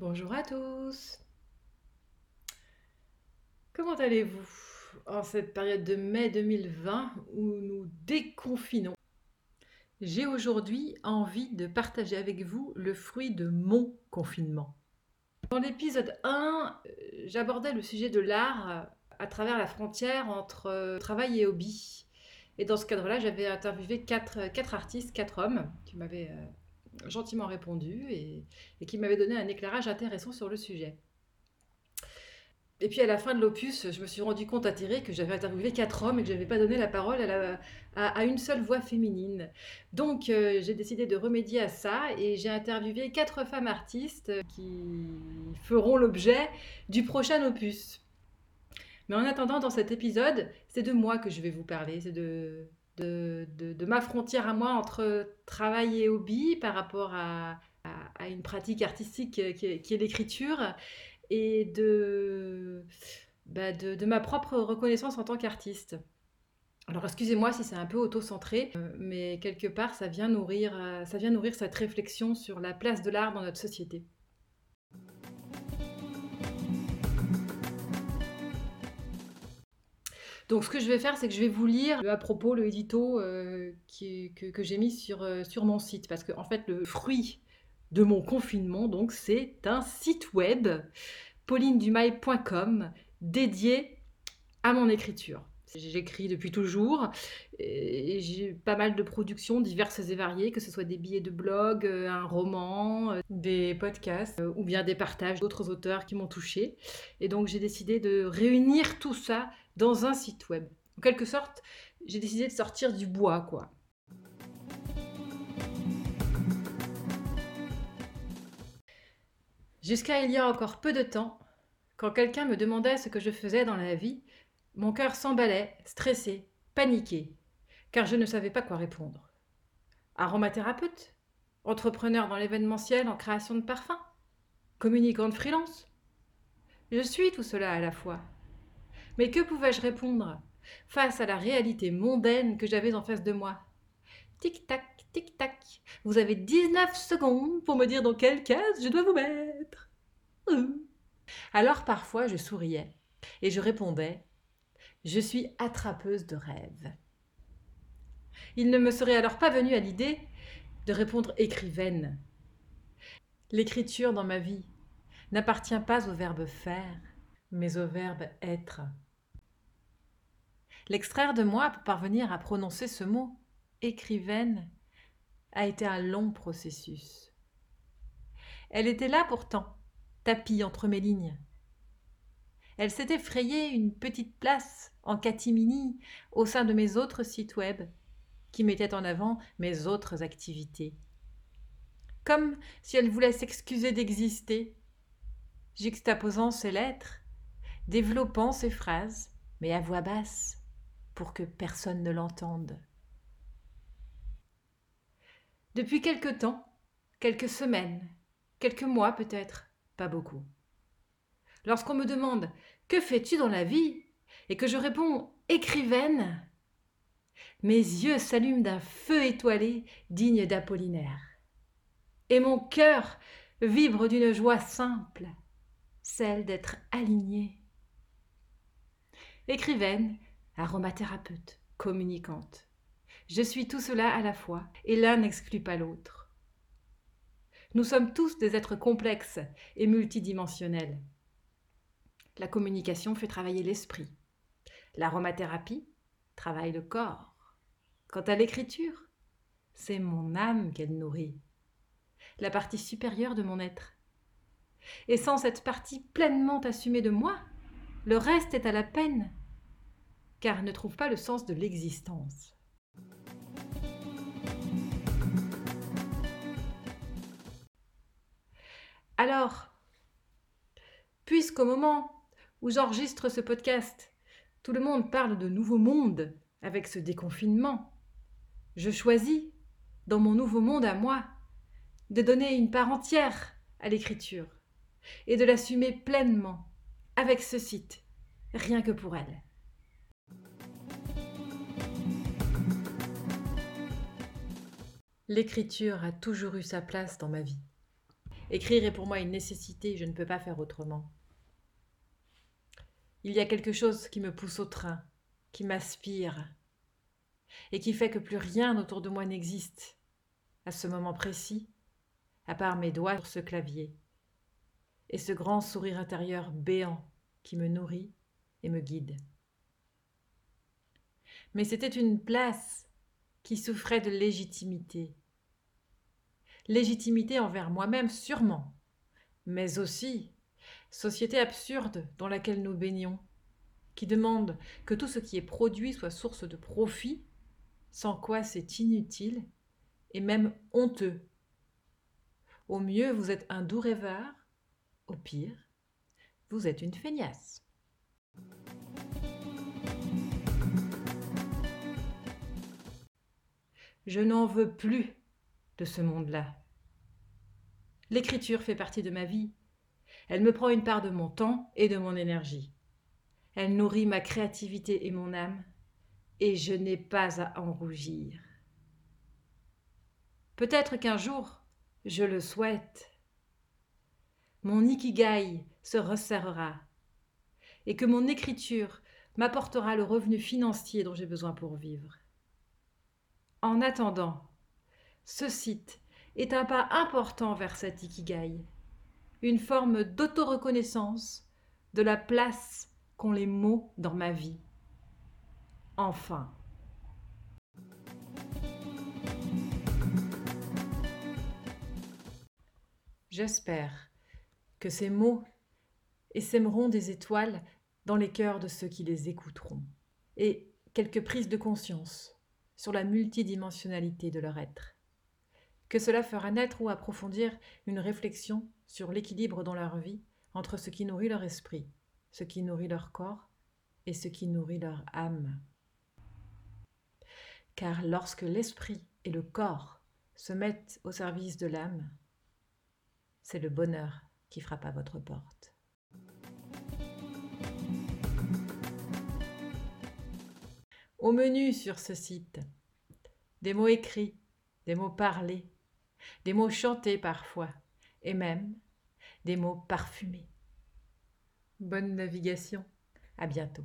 Bonjour à tous. Comment allez-vous en cette période de mai 2020 où nous déconfinons? J'ai aujourd'hui envie de partager avec vous le fruit de mon confinement. Dans l'épisode 1, euh, j'abordais le sujet de l'art à travers la frontière entre euh, travail et hobby. Et dans ce cadre-là, j'avais interviewé quatre, quatre artistes, quatre hommes qui m'avaient euh, gentiment répondu et, qui m'avait donné un éclairage intéressant sur le sujet. Et puis à la fin de l'opus, je me suis rendu compte atterré que j'avais interviewé quatre hommes et que je n'avais pas donné la parole à, une seule voix féminine. Donc euh, j'ai décidé de remédier à ça et j'ai interviewé quatre femmes artistes qui feront l'objet du prochain opus. Mais en attendant, dans cet épisode, c'est de moi que je vais vous parler, c'est de, de, ma frontière à moi entre travail et hobby par rapport à, une pratique artistique qui est, l'écriture et bah, de, de, ma propre reconnaissance en tant qu'artiste. Alors excusez-moi si c'est un peu auto-centré, euh, mais quelque part ça vient, nourrir, euh, ça vient nourrir cette réflexion sur la place de l'art dans notre société. Donc, ce que je vais faire, c'est que je vais vous lire à propos le édito euh, que, j'ai mis sur, euh, sur mon site. Parce que, en fait, le fruit de mon confinement, donc, c'est un site web, paulinedumail.com, dédié à mon écriture. J'écris depuis toujours et j'ai pas mal de productions diverses et variées, que ce soit des billets de blog, euh, un roman, des podcasts ou bien des partages d'autres auteurs qui m'ont touché. Et donc j'ai décidé de réunir tout ça dans un site web. En quelque sorte, j'ai décidé de sortir du bois, quoi. Jusqu'à il y a encore peu de temps, quand quelqu'un me demandait ce que je faisais dans la vie, mon cœur s'emballait, stressé, paniqué, car je ne savais pas quoi répondre. Aromathérapeute Entrepreneur dans l'événementiel en création de parfums Communicant de freelance Je suis tout cela à la fois. Mais que pouvais-je répondre face à la réalité mondaine que j'avais en face de moi? Tic-tac, tic-tac, vous avez 19 secondes pour me dire dans quelle case je dois vous mettre. Alors parfois je souriais et je répondais Je suis attrapeuse de rêves. Il ne me serait alors pas venu à l'idée de répondre écrivaine. L'écriture dans ma vie n'appartient pas au verbe faire, mais au verbe être. L'extraire de moi pour parvenir à prononcer ce mot, écrivaine, a été un long processus. Elle était là pourtant, tapie entre mes lignes. Elle s'était frayée une petite place en catimini au sein de mes autres sites web qui mettaient en avant mes autres activités. Comme si elle voulait s'excuser d'exister, juxtaposant ses lettres, développant ses phrases, mais à voix basse pour que personne ne l'entende. Depuis quelque temps, quelques semaines, quelques mois peut-être, pas beaucoup. Lorsqu'on me demande Que fais-tu dans la vie? Et que je réponds Écrivaine, mes yeux s'allument d'un feu étoilé digne d'Apollinaire. Et mon cœur vibre d'une joie simple, celle d'être alignée. Écrivaine, aromathérapeute, communicante. Je suis tout cela à la fois, et l'un n'exclut pas l'autre. Nous sommes tous des êtres complexes et multidimensionnels. La communication fait travailler l'esprit. L'aromathérapie travaille le corps. Quant à l'écriture, c'est mon âme qu'elle nourrit, la partie supérieure de mon être. Et sans cette partie pleinement assumée de moi, le reste est à la peine car ne trouve pas le sens de l'existence. Alors, puisqu'au moment où j'enregistre ce podcast, tout le monde parle de nouveau monde avec ce déconfinement, je choisis, dans mon nouveau monde à moi, de donner une part entière à l'écriture et de l'assumer pleinement avec ce site, rien que pour elle. L'écriture a toujours eu sa place dans ma vie. Écrire est pour moi une nécessité, je ne peux pas faire autrement. Il y a quelque chose qui me pousse au train, qui m'aspire, et qui fait que plus rien autour de moi n'existe, à ce moment précis, à part mes doigts sur ce clavier, et ce grand sourire intérieur béant qui me nourrit et me guide. Mais c'était une place qui souffrait de légitimité. Légitimité envers moi-même sûrement, mais aussi société absurde dans laquelle nous baignons, qui demande que tout ce qui est produit soit source de profit, sans quoi c'est inutile et même honteux. Au mieux, vous êtes un doux rêveur, au pire, vous êtes une feignasse. Je n'en veux plus de ce monde-là. L'écriture fait partie de ma vie. Elle me prend une part de mon temps et de mon énergie. Elle nourrit ma créativité et mon âme, et je n'ai pas à en rougir. Peut-être qu'un jour, je le souhaite, mon ikigai se resserrera et que mon écriture m'apportera le revenu financier dont j'ai besoin pour vivre. En attendant, ce site est un pas important vers cet ikigai, une forme d'autoreconnaissance de la place qu'ont les mots dans ma vie. Enfin. J'espère que ces mots essaimeront des étoiles dans les cœurs de ceux qui les écouteront, et quelques prises de conscience sur la multidimensionnalité de leur être. Que cela fera naître ou approfondir une réflexion sur l'équilibre dans leur vie entre ce qui nourrit leur esprit, ce qui nourrit leur corps et ce qui nourrit leur âme. Car lorsque l'esprit et le corps se mettent au service de l'âme, c'est le bonheur qui frappe à votre porte. Au menu sur ce site, des mots écrits, des mots parlés, des mots chantés parfois, et même des mots parfumés. Bonne navigation, à bientôt.